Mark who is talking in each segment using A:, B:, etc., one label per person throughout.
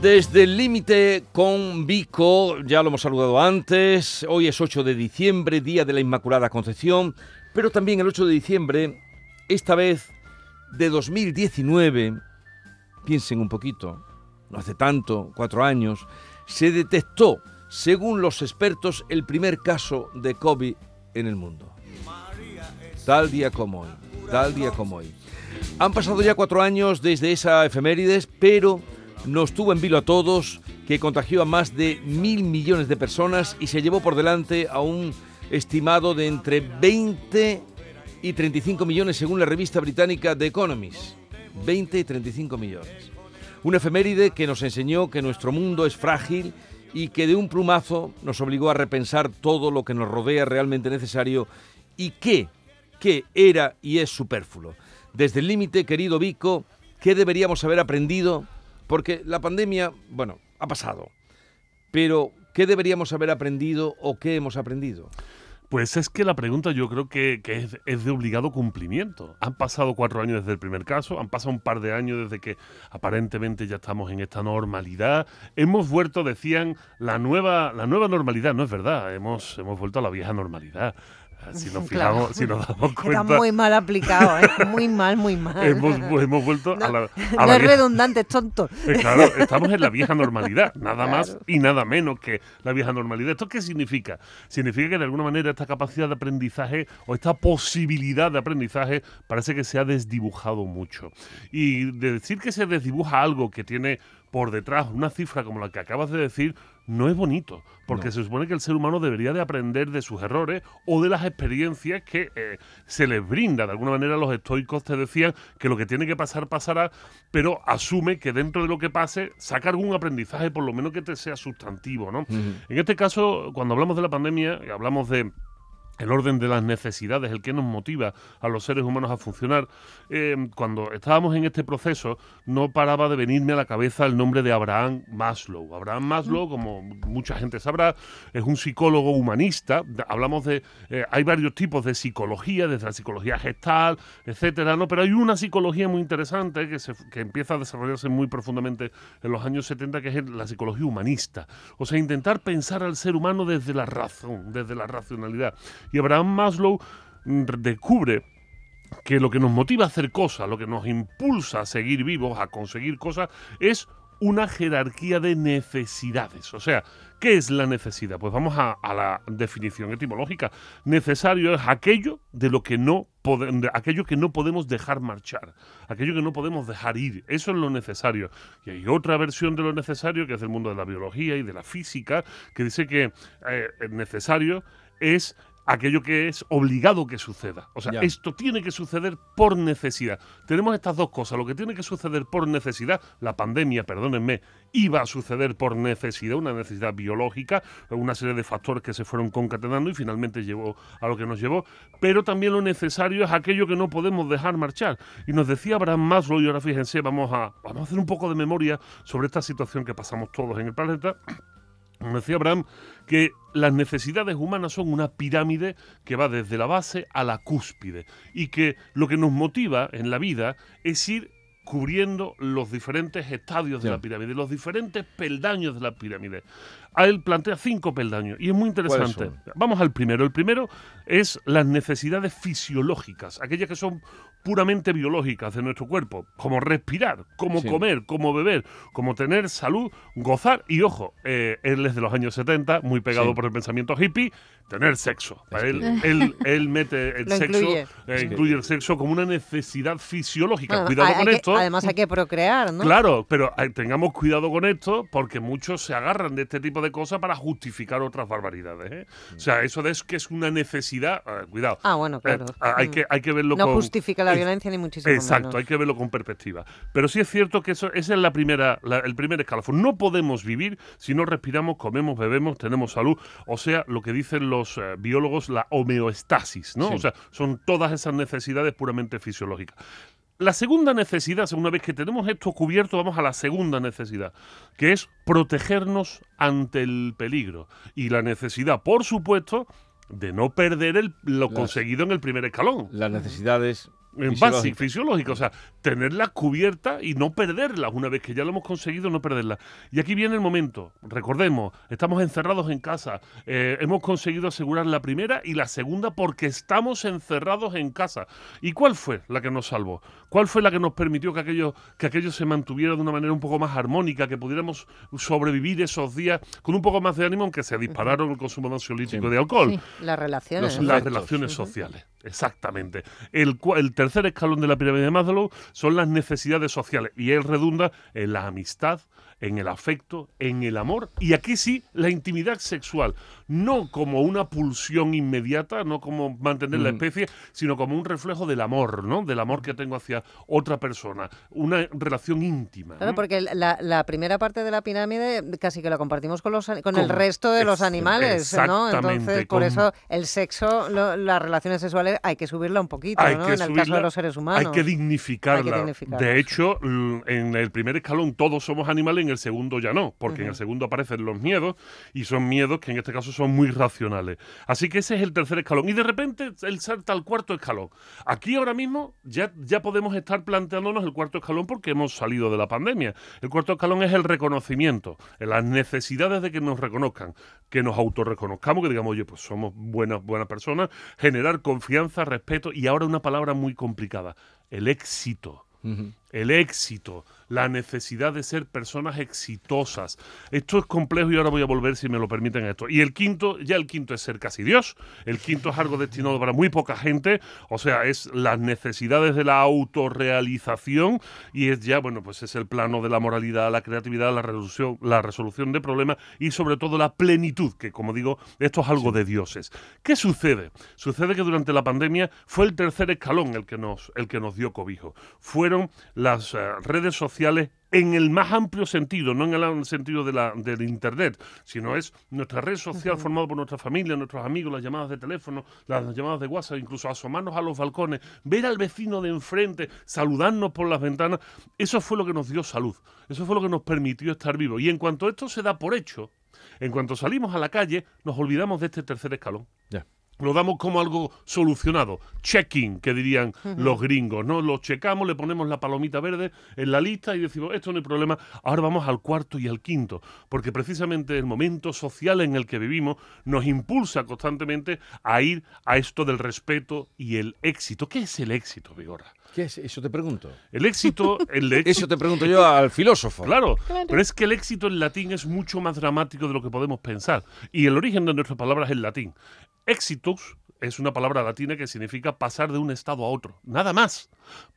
A: Desde el límite con Vico, ya lo hemos saludado antes, hoy es 8 de diciembre, Día de la Inmaculada Concepción, pero también el 8 de diciembre, esta vez de 2019, piensen un poquito, no hace tanto, cuatro años, se detectó, según los expertos, el primer caso de COVID en el mundo. Tal día como hoy, tal día como hoy. Han pasado ya cuatro años desde esa efemérides, pero nos tuvo en vilo a todos, que contagió a más de mil millones de personas y se llevó por delante a un estimado de entre 20 y 35 millones según la revista británica The Economist. 20 y 35 millones. Una efeméride que nos enseñó que nuestro mundo es frágil y que de un plumazo nos obligó a repensar todo lo que nos rodea realmente necesario y que, que era y es superfluo. Desde el límite, querido Vico, ¿qué deberíamos haber aprendido porque la pandemia, bueno, ha pasado. Pero, ¿qué deberíamos haber aprendido o qué hemos aprendido?
B: Pues es que la pregunta yo creo que, es, de obligado cumplimiento. Han pasado cuatro años desde el primer caso, han pasado un par de años desde que aparentemente ya estamos en esta normalidad. Hemos vuelto, decían, la nueva, la nueva normalidad. No es verdad, hemos, hemos vuelto a la vieja normalidad. Si nos fijamos, si nos damos cuenta.
C: Está muy mal aplicado, ¿eh? muy mal, muy mal.
B: Hemos, hemos vuelto a la.
C: no es redundante, es tonto.
B: Eh, claro, estamos en la vieja normalidad, nada más y nada menos que la vieja normalidad. ¿Esto qué significa? Significa que de alguna manera esta capacidad de aprendizaje o esta posibilidad de aprendizaje parece que se ha desdibujado mucho. Y de decir que se desdibuja algo que tiene por detrás una cifra como la que acabas de decir no es bonito, porque se supone que el ser humano debería de aprender de sus errores o de las experiencias que eh, se les brinda. De alguna manera los estoicos te decían que lo que tiene que pasar pasará, pero asume que dentro de lo que pase saca algún aprendizaje, por lo menos que te sea sustantivo. ¿no? En este caso, cuando hablamos de la pandemia, hablamos de el orden de las necesidades, el que nos motiva a los seres humanos a funcionar. Eh, cuando estábamos en este proceso, no paraba de venirme a la cabeza el nombre de Abraham Maslow. Abraham Maslow, como mucha gente sabrá, es un psicólogo humanista. Hablamos de. Eh, hay varios tipos de psicología, desde la psicología gestal, etcétera, ¿no? Pero hay una psicología muy interesante que, se, que empieza a desarrollarse muy profundamente en los años 70, que es la psicología humanista. O sea, intentar pensar al ser humano desde la razón, desde la racionalidad. Y Abraham Maslow mm, descubre que lo que nos motiva a hacer cosas, lo que nos impulsa a seguir vivos, a conseguir cosas, es una jerarquía de necesidades. O sea, ¿qué es la necesidad? Pues vamos a, la definición etimológica. Necesario es aquello de lo que no aquello que no podemos dejar marchar, aquello que no podemos dejar ir. Eso es lo necesario. Y hay otra versión de lo necesario que es del mundo de la biología y de la física que dice que eh, necesario es aquello que es obligado que suceda. O sea, esto tiene que suceder por necesidad. Tenemos estas dos cosas. Lo que tiene que suceder por necesidad, la pandemia, perdónenme, iba a suceder por necesidad, una necesidad biológica, una serie de factores que se fueron concatenando y finalmente llevó a lo que nos llevó. Pero también lo necesario es aquello que no podemos dejar marchar. Y nos decía Abraham Maslow, y ahora fíjense, vamos a, vamos a hacer un poco de memoria sobre esta situación que pasamos todos en el planeta. Como decía Abraham, que las necesidades humanas son una pirámide que va desde la base a la cúspide y que lo que nos motiva en la vida es ir cubriendo los diferentes estadios de la pirámide, los diferentes peldaños de la pirámide. A él plantea cinco peldaños y es muy interesante. Vamos al primero. El primero es las necesidades fisiológicas, aquellas que son puramente biológicas de nuestro cuerpo, como respirar, como comer, como beber, como tener salud, gozar y ojo, eh, él es de los años 70, muy pegado por el pensamiento hippie, tener sexo. él, él, mete el sexo, eh, incluye. el sexo como una necesidad fisiológica. cuidado con esto.
C: además hay que procrear, ¿no?
B: Claro, pero eh, tengamos cuidado con esto porque muchos se agarran de este tipo de cosas para justificar otras barbaridades. ¿eh? O sea, eso de es que es una necesidad, cuidado.
C: Ah, bueno, claro.
B: hay, que, hay que verlo
C: no justifica la violencia ni muchísimo
B: Exacto, hay que verlo con perspectiva. Pero sí es cierto que eso ese es la primera, el primer escalafón. No podemos vivir si no respiramos, comemos, bebemos, tenemos salud. O sea, lo que dicen los eh, biólogos la homeostasis, ¿no? O sea, son todas esas necesidades puramente fisiológicas. La segunda necesidad, una vez que tenemos esto cubierto, vamos a la segunda necesidad, que es protegernos ante el peligro. Y la necesidad, por supuesto, de no perder el, lo conseguido en el primer escalón.
A: Las necesidades
B: en básico, fisiológica, o sea, tenerla cubierta y no perderla, una vez que ya lo hemos conseguido, no perderla. Y aquí viene el momento, recordemos, estamos encerrados en casa, eh, hemos conseguido asegurar la primera y la segunda porque estamos encerrados en casa. ¿Y cuál fue la que nos salvó? ¿Cuál fue la que nos permitió que aquello, que aquello se mantuviera de una manera un poco más armónica, que pudiéramos sobrevivir esos días con un poco más de ánimo, aunque se dispararon el consumo de ansiolítico y de alcohol? Sí,
C: las relaciones.
B: las relaciones sociales. Exactamente. El, el, tercer escalón de la pirámide de Maslow son las necesidades sociales y él redunda en la amistad, en el afecto, en el amor y aquí sí la intimidad sexual, no como una pulsión inmediata, no como mantener la especie, sino como un reflejo del amor, ¿no? Del amor que tengo hacia otra persona, una relación íntima.
C: Claro, porque la, primera parte de la pirámide casi que la compartimos con los con el resto de los animales, ¿no? Entonces, por eso el sexo, las relaciones sexuales hay que subirla un poquito, ¿no? en el caso de los seres humanos.
B: Hay que dignificarla. De hecho, en el primer escalón todos somos animales, en el segundo ya no, porque en el segundo aparecen los miedos y son miedos que en este caso son muy racionales. Así que ese es el tercer escalón. Y de repente él salta al cuarto escalón. Aquí ahora mismo ya, ya podemos estar planteándonos el cuarto escalón porque hemos salido de la pandemia. El cuarto escalón es el reconocimiento, las necesidades de que nos reconozcan, que nos autorreconozcamos, que digamos, oye, pues somos buenas, buenas personas, generar confianza, respeto y ahora una palabra muy complicada, el éxito. El éxito la necesidad de ser personas exitosas. Esto es complejo y ahora voy a volver, si me lo permiten, esto. Y el quinto, ya el quinto es ser casi Dios. El quinto es algo destinado para muy poca gente, o sea, es las necesidades de la autorrealización y es ya, bueno, pues es el plano de la moralidad, la creatividad, la resolución, la resolución de problemas y sobre todo la plenitud, que como digo, esto es algo de dioses. ¿Qué sucede? Sucede que durante la pandemia fue el tercer escalón el que nos, el que nos dio cobijo. Fueron las eh, redes sociales en el más amplio sentido, no en el sentido de la, del Internet, sino es nuestra red social formada por nuestra familia, nuestros amigos, las llamadas de teléfono, las llamadas de WhatsApp, incluso asomarnos a los balcones, ver al vecino de enfrente, saludarnos por las ventanas. Eso fue lo que nos dio salud, eso fue lo que nos permitió estar vivos. Y en cuanto esto se da por hecho, en cuanto salimos a la calle, nos olvidamos de este tercer escalón lo damos como algo solucionado. Checking, que dirían los gringos, ¿no? Lo checamos, le ponemos la palomita verde en la lista y decimos, esto no hay problema, ahora vamos al cuarto y al quinto, porque precisamente el momento social en el que vivimos nos impulsa constantemente a ir a esto del respeto y el éxito. ¿Qué es el éxito, Vigorra?
A: ¿Qué es? Eso te pregunto.
B: El éxito, el
A: Eso te pregunto yo al filósofo.
B: Claro, pero es que el éxito en latín es mucho más dramático de lo que podemos pensar. Y el origen de nuestras palabras es el latín. Exitus es una palabra latina que significa pasar de un estado a otro. Nada más.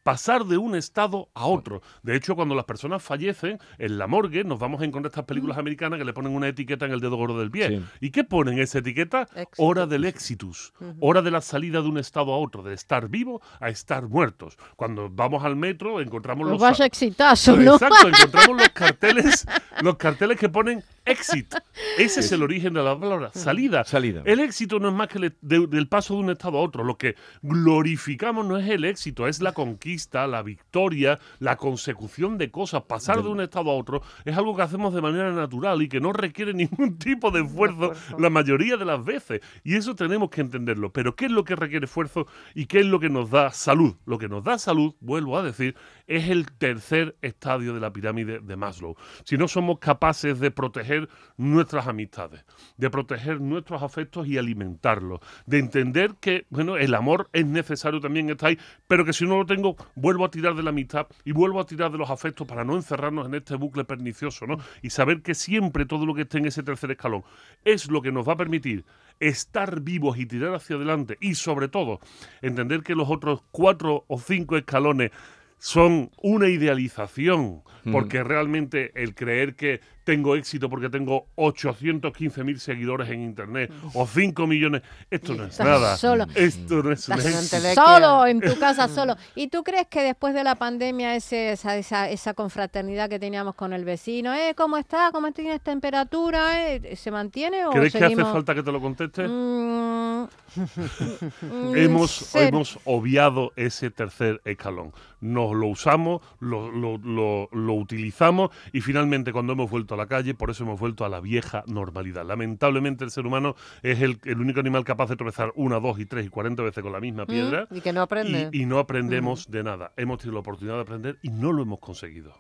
B: Pasar de un estado a otro. De hecho, cuando las personas fallecen, en la morgue nos vamos a encontrar estas películas americanas que le ponen una etiqueta en el dedo gordo del pie. ¿Y qué ponen esa etiqueta? Hora del exitus. Hora de la salida de un estado a otro, de estar vivo a estar muertos. Cuando vamos al metro encontramos los...
C: Vaya exitazo, ¿no?
B: Exacto, encontramos los carteles, los carteles que ponen exit. Ese es el origen de la palabra, salida.
A: salida.
B: El éxito no es más que el, del paso de un estado a otro. Lo que glorificamos no es el éxito, es la conquista, la victoria, la consecución de cosas. Pasar de un estado a otro es algo que hacemos de manera natural y que no requiere ningún tipo de esfuerzo la mayoría de las veces. Y eso tenemos que entenderlo. Pero ¿qué es lo que requiere esfuerzo y qué es lo que nos da salud? Lo que nos da salud, vuelvo a decir, es el tercer estadio de la pirámide de Maslow. Si no somos capaces de proteger nuestras amistades, de proteger nuestros afectos y alimentarlos, de entender que bueno, el amor es necesario también está ahí, pero que si no lo tengo, vuelvo a tirar de la amistad y vuelvo a tirar de los afectos para no encerrarnos en este bucle pernicioso, ¿no? Y saber que siempre todo lo que esté en ese tercer escalón es lo que nos va a permitir estar vivos y tirar hacia adelante y sobre todo entender que los otros cuatro o cinco escalones son una idealización, porque realmente el creer que tengo éxito porque tengo 815 mil seguidores en internet o 5 millones. Esto no es nada.
C: Solo.
B: Esto no es
C: Solo en tu casa, solo. ¿Y tú crees que después de la pandemia ese, esa, esa, esa, confraternidad que teníamos con el vecino, eh, ¿cómo está? ¿Cómo tienes temperatura? Eh? ¿Se mantiene o
B: ¿Crees que hace falta que te lo conteste? Mm. hemos, hemos obviado ese tercer escalón. Nos lo usamos, lo, lo, lo, lo utilizamos y finalmente cuando hemos vuelto vuelto a la calle, por eso hemos vuelto a la vieja normalidad. Lamentablemente el ser humano es el, único animal capaz de tropezar una, dos y tres y cuarenta veces con la misma mm, piedra.
C: y que no aprende.
B: Y, no aprendemos de nada. Hemos tenido la oportunidad de aprender y no lo hemos conseguido.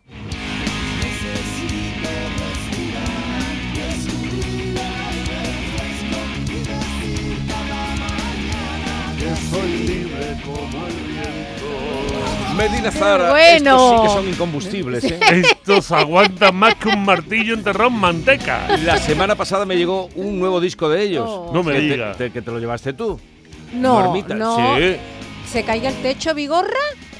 A: soy libre como el viento. Medina Zara, bueno. estos sí que son incombustibles. ¿eh?
B: Estos aguantan más que un martillo enterrado en manteca.
A: La semana pasada me llegó un nuevo disco de ellos.
B: Oh. No me digas.
A: Que te lo llevaste tú.
D: No, no. Sí. ¿Se caiga el techo, Vigorra?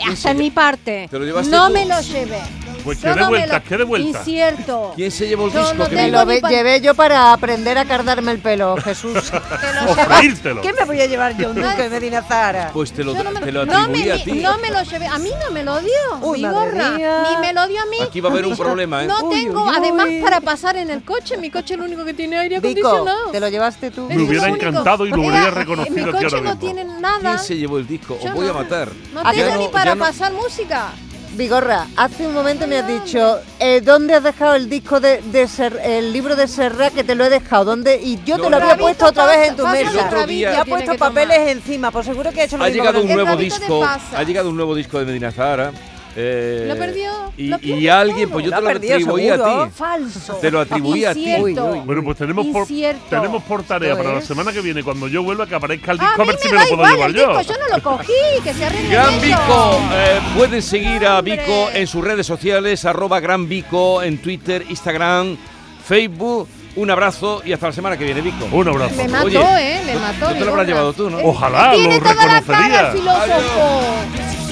D: Hasta en mi parte. no me lo llevé.
B: Pues qué de vueltas, qué de vueltas.
D: Incierto.
A: ¿Quién se llevó el disco?
C: que me lo llevé yo para aprender a cardarme el pelo, Jesús.
B: o
C: ¿Qué me voy a llevar yo un disco de Medina Zara?
A: Pues te lo, te lo atribuí
D: no
A: a ti.
D: No me lo llevé, a mí no me lo dio, Uy, mi gorra. Ni me lo dio a mí.
A: Aquí va a haber un problema, ¿eh?
D: No tengo, además, para pasar en el coche, mi coche es el único que tiene aire acondicionado.
C: ¿te lo llevaste tú?
B: Me hubiera encantado y lo hubiera reconocido.
D: Mi coche no tiene nada.
A: ¿Quién se llevó el disco? Os voy a matar.
D: No tengo ni para pasar música.
C: Vigorra, hace un momento me has dicho, eh, ¿dónde has dejado el disco de, Ser, el libro de Serra que te lo he dejado? ¿Dónde? Y yo te lo había puesto otra vez en tu mesa. y ha puesto papeles encima, por seguro que ha hecho lo
A: ha Llegado un nuevo disco, ha llegado un nuevo disco de Medina Zahara
D: eh, lo perdió.
A: Y, alguien, pues yo te lo, atribuí a ti.
D: Falso.
A: Te lo atribuí a ti.
B: Bueno, pues tenemos por, tenemos por tarea para la semana que viene, cuando yo vuelva, que aparezca el disco, a, ver si me lo puedo llevar yo.
D: yo no lo cogí, que se arregle
A: Gran Vico. Eh, pueden seguir a Vico en sus redes sociales, arroba Gran Vico en Twitter, Instagram, Facebook. Un abrazo y hasta la semana que viene, Vico.
B: Un abrazo.
D: Me mató, ¿eh? Me mató.
A: Te lo habrás llevado tú, ¿no?
B: Ojalá, lo reconocería.
D: filósofo.